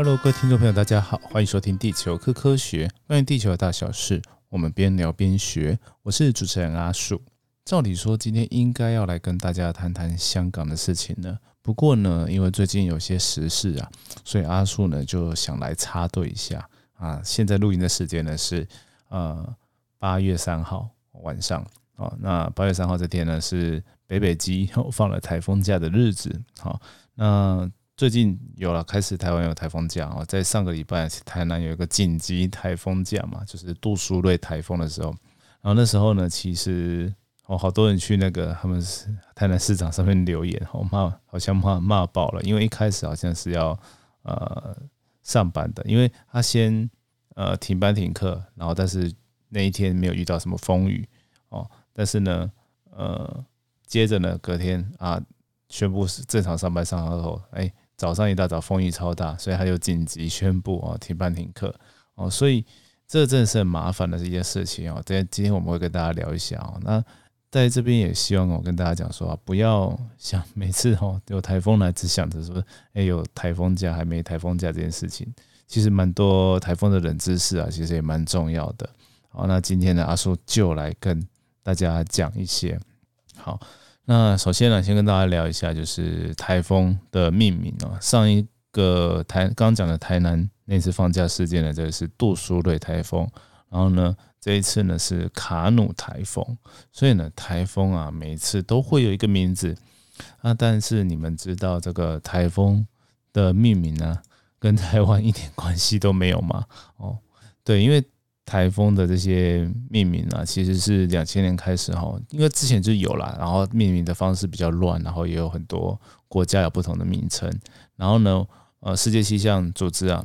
Hello，各位听众朋友，大家好，欢迎收听地球科科学，关于地球的大小事，我们边聊边学。我是主持人阿树。照理说，今天应该要来跟大家谈谈香港的事情呢。不过呢，因为最近有些时事啊，所以阿树呢就想来插队一下啊。现在录音的时间呢是呃八月三号晚上哦。那八月三号这天呢是北北基 放了台风假的日子。好，那。最近有了开始，台湾有台风假哦，在上个礼拜，台南有一个紧急台风假嘛，就是杜苏芮台风的时候，然后那时候呢，其实哦，好多人去那个他们是台南市场上面留言，哦骂好像骂骂爆了，因为一开始好像是要呃上班的，因为他先呃停班停课，然后但是那一天没有遇到什么风雨哦，但是呢呃接着呢隔天啊宣布是正常上班上课后，哎。早上一大早风雨超大，所以他就紧急宣布哦停班停课哦，所以这真是很麻烦的一件事情哦。在今天我们会跟大家聊一下哦。那在这边也希望我跟大家讲说啊，不要想每次哦有台风来只想着说哎有台风假还没台风假这件事情，其实蛮多台风的冷知识啊，其实也蛮重要的。好，那今天呢阿叔就来跟大家讲一些好。那首先呢，先跟大家聊一下，就是台风的命名哦。上一个台刚讲的台南那次放假事件呢，这个是杜苏芮台风。然后呢，这一次呢是卡努台风。所以呢，台风啊，每次都会有一个名字啊。但是你们知道这个台风的命名呢，跟台湾一点关系都没有吗？哦，对，因为。台风的这些命名啊，其实是两千年开始哈，因为之前就有了，然后命名的方式比较乱，然后也有很多国家有不同的名称。然后呢，呃，世界气象组织啊，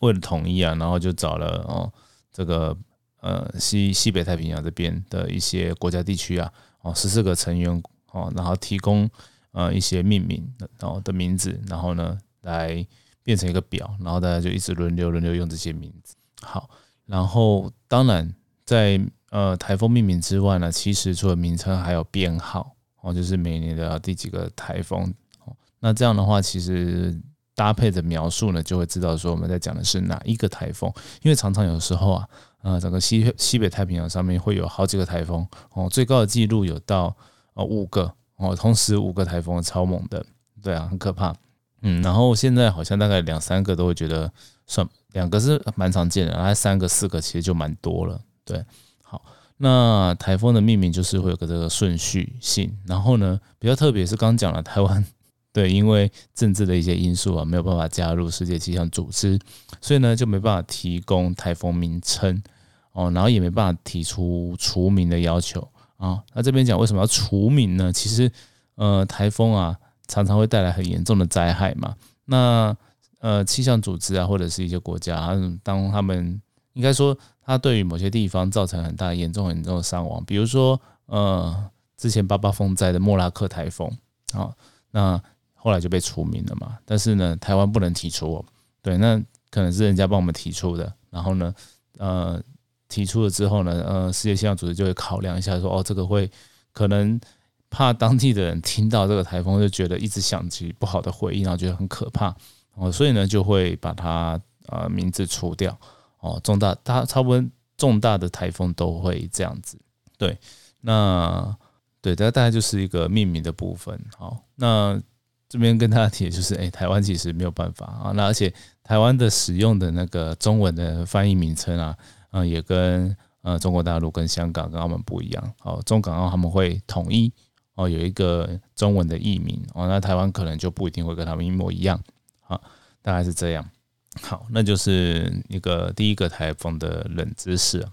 为了统一啊，然后就找了哦，这个呃西西北太平洋这边的一些国家地区啊，哦十四个成员哦，然后提供呃一些命名然后的名字，然后呢来变成一个表，然后大家就一直轮流轮流用这些名字。好。然后，当然，在呃台风命名之外呢，其实除了名称，还有编号哦，就是每年的第几个台风哦。那这样的话，其实搭配的描述呢，就会知道说我们在讲的是哪一个台风。因为常常有时候啊，呃，整个西西北太平洋上面会有好几个台风哦，最高的记录有到呃五个哦，同时五个台风超猛的，对啊，很可怕。嗯，然后现在好像大概两三个都会觉得算。两个是蛮常见的，然后三个、四个其实就蛮多了。对，好，那台风的命名就是会有个这个顺序性。然后呢，比较特别是刚讲了台湾，对，因为政治的一些因素啊，没有办法加入世界气象组织，所以呢就没办法提供台风名称哦，然后也没办法提出除名的要求啊。那这边讲为什么要除名呢？其实，呃，台风啊常常会带来很严重的灾害嘛。那呃，气象组织啊，或者是一些国家，当他们应该说，它对于某些地方造成很大、严重、严重的伤亡，比如说，呃，之前八八风灾的莫拉克台风，啊，那后来就被除名了嘛。但是呢，台湾不能提出，对，那可能是人家帮我们提出的。然后呢，呃，提出了之后呢，呃，世界气象组织就会考量一下，说，哦，这个会可能怕当地的人听到这个台风就觉得一直响起不好的回忆，然后觉得很可怕。哦，所以呢，就会把它呃名字除掉哦。重大，它差不多重大的台风都会这样子。对，那对，大概就是一个命名的部分。好，那这边跟大家提的就是，哎，台湾其实没有办法啊。那而且台湾的使用的那个中文的翻译名称啊，嗯，也跟呃中国大陆、跟香港、跟澳门不一样。哦，中港澳他们会统一哦，有一个中文的译名哦。那台湾可能就不一定会跟他们一模一样。啊，大概是这样。好，那就是一个第一个台风的冷知识。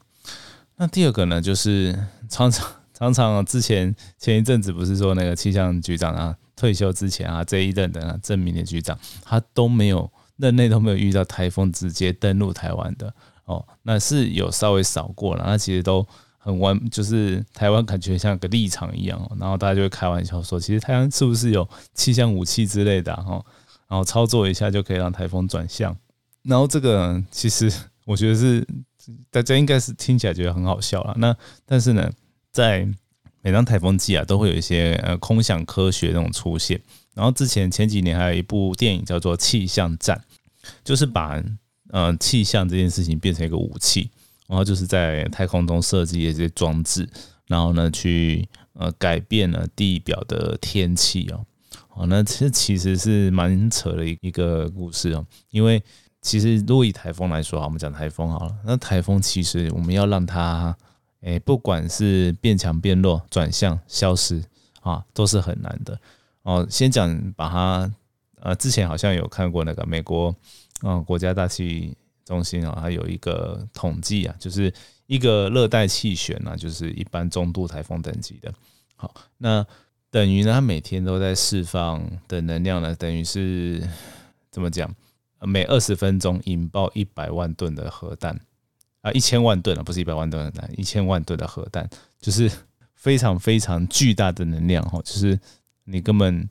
那第二个呢，就是常常常常之前前一阵子不是说那个气象局长啊退休之前啊这一任的啊证明的局长，他都没有任内都没有遇到台风直接登陆台湾的哦。那是有稍微少过了，那其实都很完，就是台湾感觉像个立场一样哦。然后大家就会开玩笑说，其实台湾是不是有气象武器之类的哈？然后操作一下就可以让台风转向，然后这个 其实 我觉得是大家应该是听起来觉得很好笑了。那但是呢，在每当台风季啊，都会有一些呃空想科学那种出现。然后之前前几年还有一部电影叫做《气象站》，就是把呃气象这件事情变成一个武器，然后就是在太空中设计一些装置，然后呢去呃改变了地表的天气哦。哦，那这其实是蛮扯的一一个故事哦，因为其实如果以台风来说，我们讲台风好了，那台风其实我们要让它，诶，不管是变强变弱、转向、消失啊，都是很难的哦。先讲把它，呃，之前好像有看过那个美国，嗯，国家大气中心啊，它有一个统计啊，就是一个热带气旋呢，就是一般中度台风等级的，好，那。等于呢，它每天都在释放的能量呢，等于是怎么讲？每二十分钟引爆一百万吨的核弹啊，一千万吨啊，不是一百万吨的弹，一千万吨的核弹，就是非常非常巨大的能量哈，就是你根本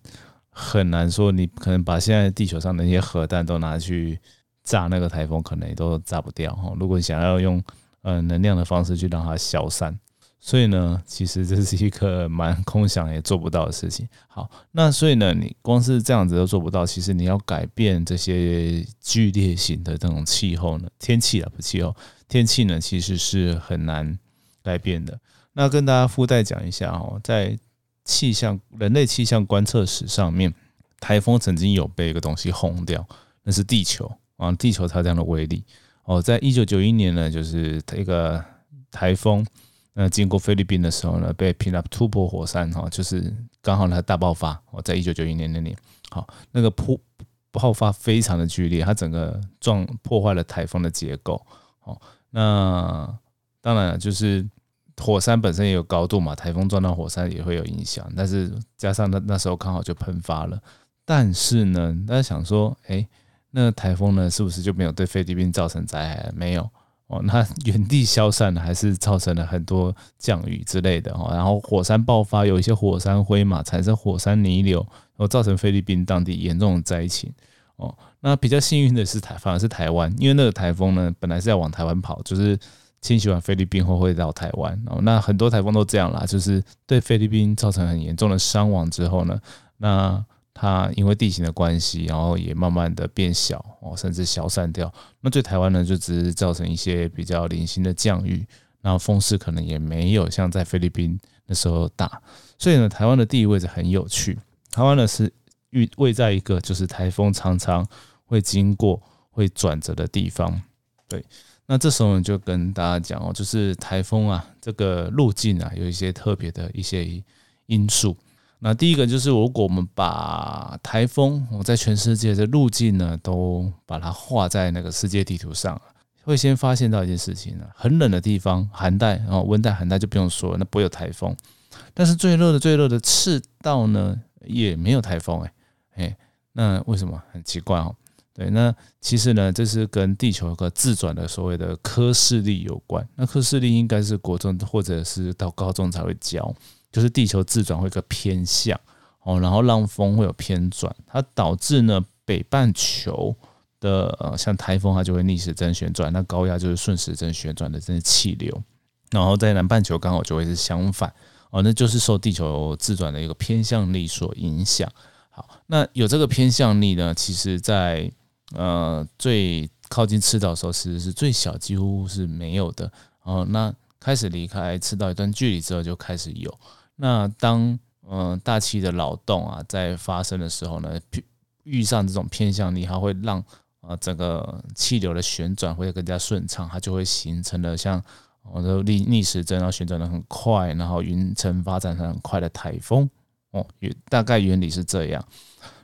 很难说，你可能把现在地球上的那些核弹都拿去炸那个台风，可能也都炸不掉哈。如果你想要用呃能量的方式去让它消散。所以呢，其实这是一个蛮空想也做不到的事情。好，那所以呢，你光是这样子都做不到，其实你要改变这些剧烈型的这种气候呢，天气啊不气候，天气呢其实是很难改变的。那跟大家附带讲一下哦，在气象人类气象观测史上面，台风曾经有被一个东西轰掉，那是地球啊，地球它这样的威力哦，在一九九一年呢，就是一个台风。那经过菲律宾的时候呢，被拼了突破火山哈，就是刚好它大爆发哦，在一九九一年那年，好，那个破爆发非常的剧烈，它整个撞破坏了台风的结构，哦，那当然就是火山本身也有高度嘛，台风撞到火山也会有影响，但是加上那那时候刚好就喷发了，但是呢，大家想说，哎，那台风呢是不是就没有对菲律宾造成灾害？没有。哦，那原地消散了，还是造成了很多降雨之类的哦。然后火山爆发，有一些火山灰嘛，产生火山泥流，然后造成菲律宾当地严重的灾情。哦，那比较幸运的是台，反而是台湾，因为那个台风呢，本来是要往台湾跑，就是侵袭完菲律宾后会到台湾。哦，那很多台风都这样啦，就是对菲律宾造成很严重的伤亡之后呢，那。它因为地形的关系，然后也慢慢的变小哦，甚至消散掉。那对台湾呢，就只是造成一些比较零星的降雨，然后风势可能也没有像在菲律宾那时候大。所以呢，台湾的地理位置很有趣。台湾呢是位位在一个就是台风常常会经过、会转折的地方。对，那这时候呢就跟大家讲哦，就是台风啊这个路径啊有一些特别的一些因素。那第一个就是，如果我们把台风我在全世界的路径呢，都把它画在那个世界地图上，会先发现到一件事情呢，很冷的地方，寒带然后温带、寒带就不用说了，那不会有台风。但是最热的、最热的赤道呢，也没有台风，哎哎，那为什么？很奇怪哦。对，那其实呢，这是跟地球有个自转的所谓的科氏力有关。那科氏力应该是国中或者是到高中才会教。就是地球自转会一个偏向哦，然后让风会有偏转，它导致呢北半球的呃像台风它就会逆时针旋转，那高压就是顺时针旋转的这些气流，然后在南半球刚好就会是相反哦，那就是受地球自转的一个偏向力所影响。好，那有这个偏向力呢，其实在呃最靠近赤道的时候，其实是最小，几乎是没有的哦。那开始离开赤道一段距离之后，就开始有。那当嗯大气的扰动啊在发生的时候呢，遇上这种偏向力，它会让啊整个气流的旋转会更加顺畅，它就会形成了像我的逆逆时针，然后旋转的很快，然后云层发展成很快的台风哦，大概原理是这样。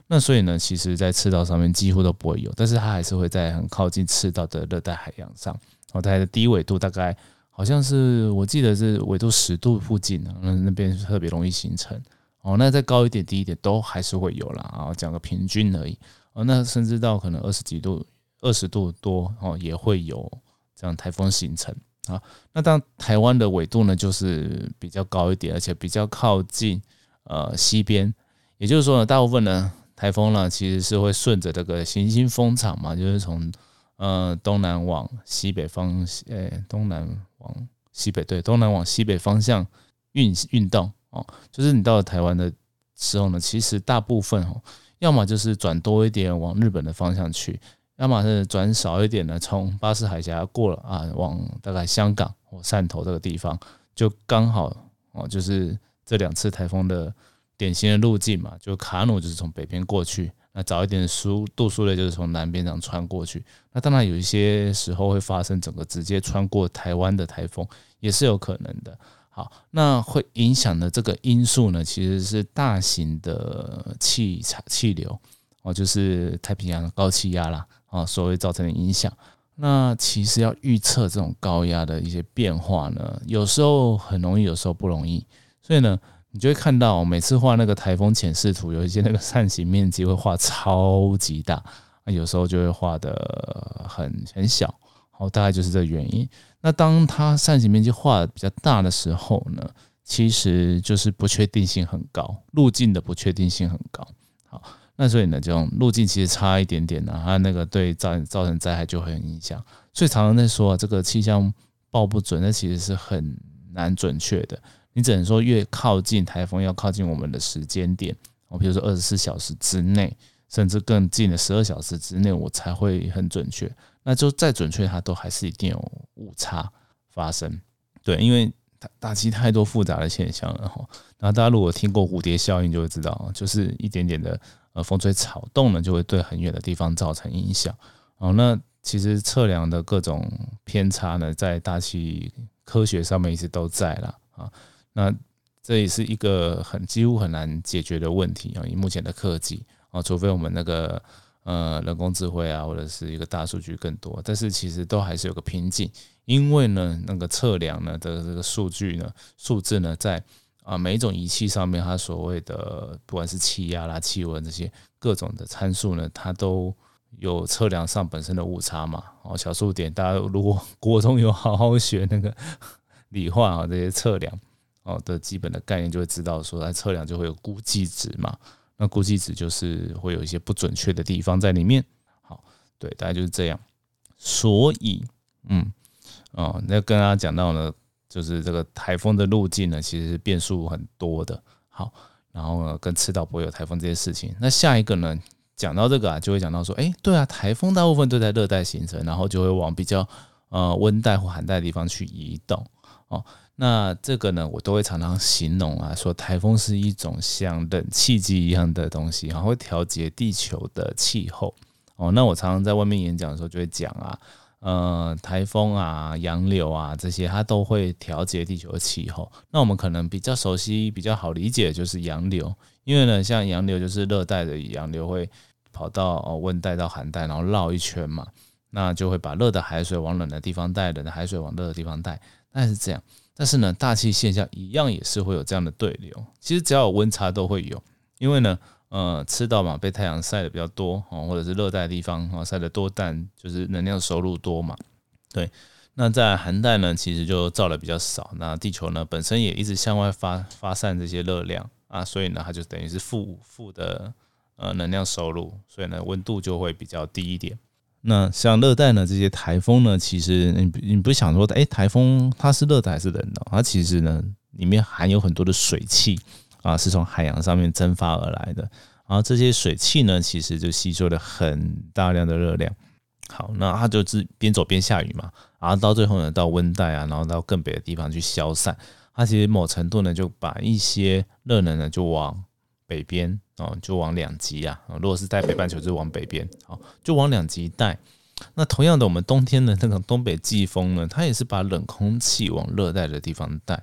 那所以呢，其实在赤道上面几乎都不会有，但是它还是会在很靠近赤道的热带海洋上，哦，它的低纬度大概。好像是我记得是纬度十度附近的，那那边特别容易形成哦。那再高一点、低一点都还是会有啦。啊，讲个平均而已哦。那甚至到可能二十几度、二十度多哦，也会有这样台风形成啊。那当台湾的纬度呢，就是比较高一点，而且比较靠近呃西边，也就是说呢，大部分呢台风呢其实是会顺着这个行星风场嘛，就是从。呃，东南往西北方，诶，东南往西北，对，东南往西北方向运运动哦，就是你到了台湾的时候呢，其实大部分哦，要么就是转多一点往日本的方向去，要么是转少一点呢，从巴士海峡过了啊，往大概香港或汕头这个地方，就刚好哦，就是这两次台风的典型的路径嘛。就卡努就是从北边过去，那早一点的苏杜苏芮就是从南边这样穿过去。那当然有一些时候会发生整个直接穿过台湾的台风，也是有可能的。好，那会影响的这个因素呢，其实是大型的气场气流哦，就是太平洋高气压啦。啊，所谓造成的影响，那其实要预测这种高压的一些变化呢，有时候很容易，有时候不容易。所以呢，你就会看到每次画那个台风潜势图，有一些那个扇形面积会画超级大，那，有时候就会画的很很小。好，大概就是这个原因。那当它扇形面积画的比较大的时候呢，其实就是不确定性很高，路径的不确定性很高。好。那所以呢，这种路径其实差一点点呢，它那个对造造成灾害就很影响。所以常常在说啊这个气象报不准，那其实是很难准确的。你只能说越靠近台风，要靠近我们的时间点，我比如说二十四小时之内，甚至更近的十二小时之内，我才会很准确。那就再准确，它都还是一定有误差发生。对，因为大大气太多复杂的现象了哈。然后大家如果听过蝴蝶效应，就会知道，就是一点点的。呃，风吹草动呢，就会对很远的地方造成影响。哦，那其实测量的各种偏差呢，在大气科学上面一直都在了啊。那这也是一个很几乎很难解决的问题啊。以目前的科技啊，除非我们那个呃人工智慧啊，或者是一个大数据更多，但是其实都还是有个瓶颈，因为呢，那个测量呢的这个数据呢，数字呢，在啊，每一种仪器上面，它所谓的不管是气压啦、气温这些各种的参数呢，它都有测量上本身的误差嘛。哦，小数点，大家如果国中有好好学那个 理化啊，这些测量哦的基本的概念，就会知道说，它测量就会有估计值嘛。那估计值就是会有一些不准确的地方在里面。好，对，大概就是这样。所以，嗯，哦，那跟大家讲到呢。就是这个台风的路径呢，其实变数很多的。好，然后呢，跟赤道不会有台风这些事情。那下一个呢，讲到这个啊，就会讲到说，哎，对啊，台风大部分都在热带形成，然后就会往比较呃温带或寒带的地方去移动。哦，那这个呢，我都会常常形容啊，说台风是一种像冷气机一样的东西，然后会调节地球的气候。哦，那我常常在外面演讲的时候就会讲啊。呃，台风啊、洋流啊这些，它都会调节地球的气候。那我们可能比较熟悉、比较好理解就是洋流，因为呢，像洋流就是热带的洋流会跑到温带到寒带，然后绕一圈嘛，那就会把热的海水往冷的地方带，冷的海水往热的地方带，那是这样。但是呢，大气现象一样也是会有这样的对流。其实只要有温差都会有，因为呢。呃，赤道嘛，被太阳晒的比较多哦，或者是热带地方啊，晒得多，但就是能量收入多嘛。对，那在寒带呢，其实就照的比较少。那地球呢，本身也一直向外发发散这些热量啊，所以呢，它就等于是负负的呃能量收入，所以呢，温度就会比较低一点。那像热带呢，这些台风呢，其实你你不想说，哎，台风它是热带还是冷的？它其实呢，里面含有很多的水汽。啊，是从海洋上面蒸发而来的，然后这些水汽呢，其实就吸收了很大量的热量。好，那它就是边走边下雨嘛，然后到最后呢，到温带啊，然后到更北的地方去消散。它其实某程度呢，就把一些热能呢，就往北边哦，就往两极啊。如果是在北半球，就往北边，好，就往两极带。那同样的，我们冬天的那个东北季风呢，它也是把冷空气往热带的地方带。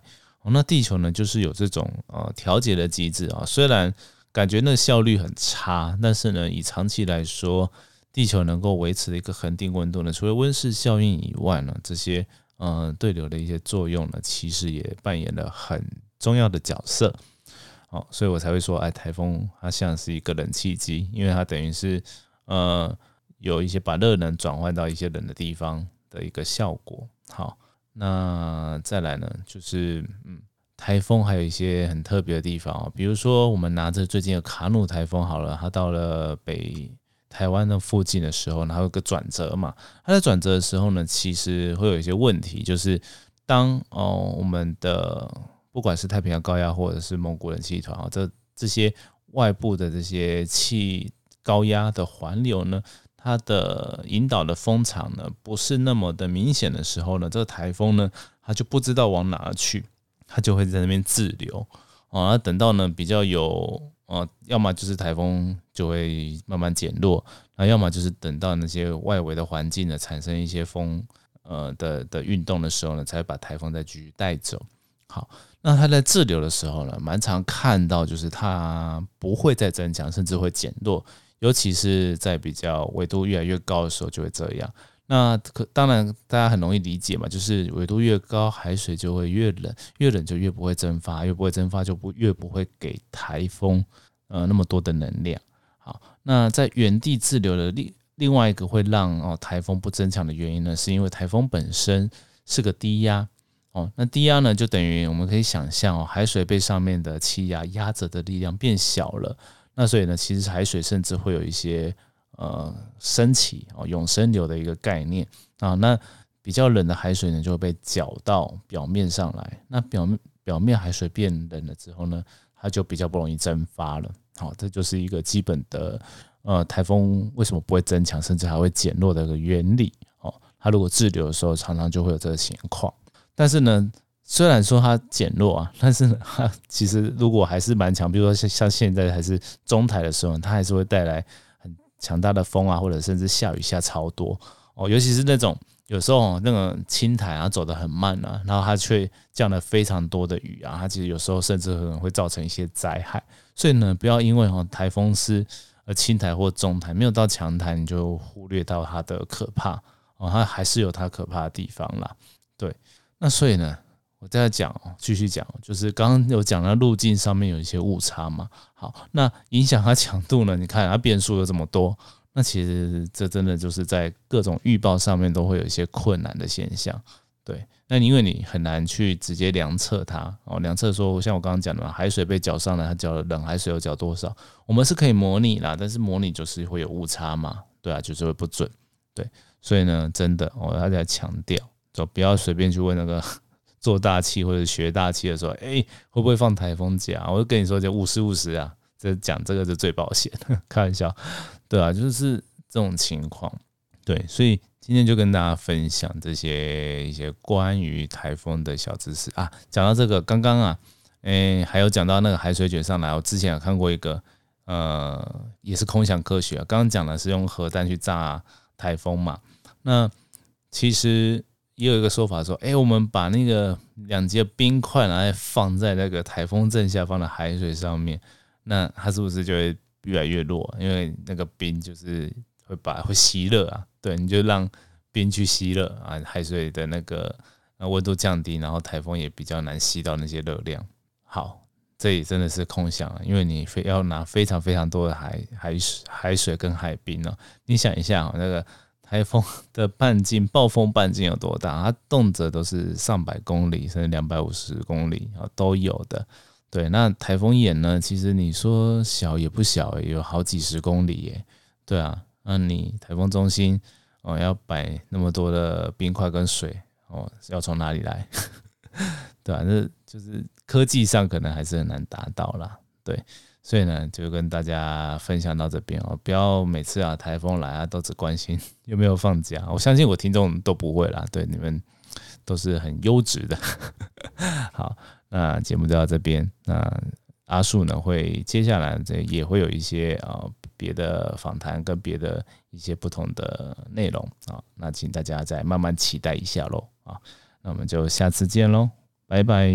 哦，那地球呢，就是有这种呃调节的机制啊。虽然感觉那效率很差，但是呢，以长期来说，地球能够维持的一个恒定温度呢，除了温室效应以外呢，这些呃对流的一些作用呢，其实也扮演了很重要的角色。哦，所以我才会说，哎，台风它像是一个冷气机，因为它等于是呃有一些把热能转换到一些冷的地方的一个效果。好。那再来呢，就是嗯，台风还有一些很特别的地方哦，比如说我们拿着最近的卡努台风好了，它到了北台湾的附近的时候，它有个转折嘛。它在转折的时候呢，其实会有一些问题，就是当哦我们的不管是太平洋高压或者是蒙古冷气团啊，这这些外部的这些气高压的环流呢。它的引导的风场呢不是那么的明显的时候呢，这个台风呢它就不知道往哪去，它就会在那边滞留啊。等到呢比较有呃，要么就是台风就会慢慢减弱，那要么就是等到那些外围的环境呢产生一些风呃的的运动的时候呢，才把台风再继续带走。好，那它在滞留的时候呢，蛮常看到就是它不会再增强，甚至会减弱。尤其是在比较纬度越来越高的时候，就会这样。那可当然，大家很容易理解嘛，就是纬度越高，海水就会越冷，越冷就越不会蒸发，越不会蒸发就不越不会给台风呃那么多的能量。好，那在原地滞留的另另外一个会让哦台风不增强的原因呢，是因为台风本身是个低压哦，那低压呢就等于我们可以想象哦，海水被上面的气压压着的力量变小了。那所以呢，其实海水甚至会有一些呃升起哦，永生流的一个概念啊。那比较冷的海水呢，就会被搅到表面上来。那表面表面海水变冷了之后呢，它就比较不容易蒸发了。好，这就是一个基本的呃台风为什么不会增强，甚至还会减弱的一个原理哦。它如果滞留的时候，常常就会有这个情况。但是呢。虽然说它减弱啊，但是它其实如果还是蛮强，比如说像像现在还是中台的时候，它还是会带来很强大的风啊，或者甚至下雨下超多哦。尤其是那种有时候那个青台啊走得很慢啊，然后它却降了非常多的雨啊，它其实有时候甚至可能会造成一些灾害。所以呢，不要因为哦台风是呃青台或中台没有到强台，你就忽略到它的可怕哦，它还是有它可怕的地方啦。对，那所以呢？我再讲，继续讲，就是刚刚有讲到路径上面有一些误差嘛。好，那影响它强度呢？你看它变数有这么多，那其实这真的就是在各种预报上面都会有一些困难的现象。对，那因为你很难去直接量测它哦，量测说像我刚刚讲的，海水被搅上来，它搅了冷海水又搅多少，我们是可以模拟啦，但是模拟就是会有误差嘛，对啊，就是会不准。对，所以呢，真的我要再强调，就不要随便去问那个。做大气或者学大气的时候，哎，会不会放台风假？我就跟你说，就五十五十啊，这讲这个是最保险的。开玩笑，对啊，就是这种情况。对，所以今天就跟大家分享这些一些关于台风的小知识啊。讲到这个，刚刚啊，哎，还有讲到那个海水卷上来，我之前有看过一个，呃，也是空想科学。刚刚讲的是用核弹去炸台风嘛，那其实。也有一个说法说，哎，我们把那个两节冰块拿来放在那个台风正下方的海水上面，那它是不是就会越来越弱？因为那个冰就是会把会吸热啊，对，你就让冰去吸热啊，海水的那个温度降低，然后台风也比较难吸到那些热量。好，这也真的是空想啊，因为你非要拿非常非常多的海海水海水跟海冰哦，你想一下啊那个。台风的半径，暴风半径有多大？它动辄都是上百公里，甚至两百五十公里啊，都有的。对，那台风眼呢？其实你说小也不小，有好几十公里耶。对啊，那你台风中心哦，要摆那么多的冰块跟水哦，要从哪里来？对吧？这就是科技上可能还是很难达到啦。对。所以呢，就跟大家分享到这边哦，不要每次啊台风来啊都只关心 有没有放假。我相信我听众都不会啦，对你们都是很优质的。好，那节目就到这边。那阿树呢会接下来这也会有一些啊别的访谈跟别的一些不同的内容啊，那请大家再慢慢期待一下喽啊。那我们就下次见喽，拜拜。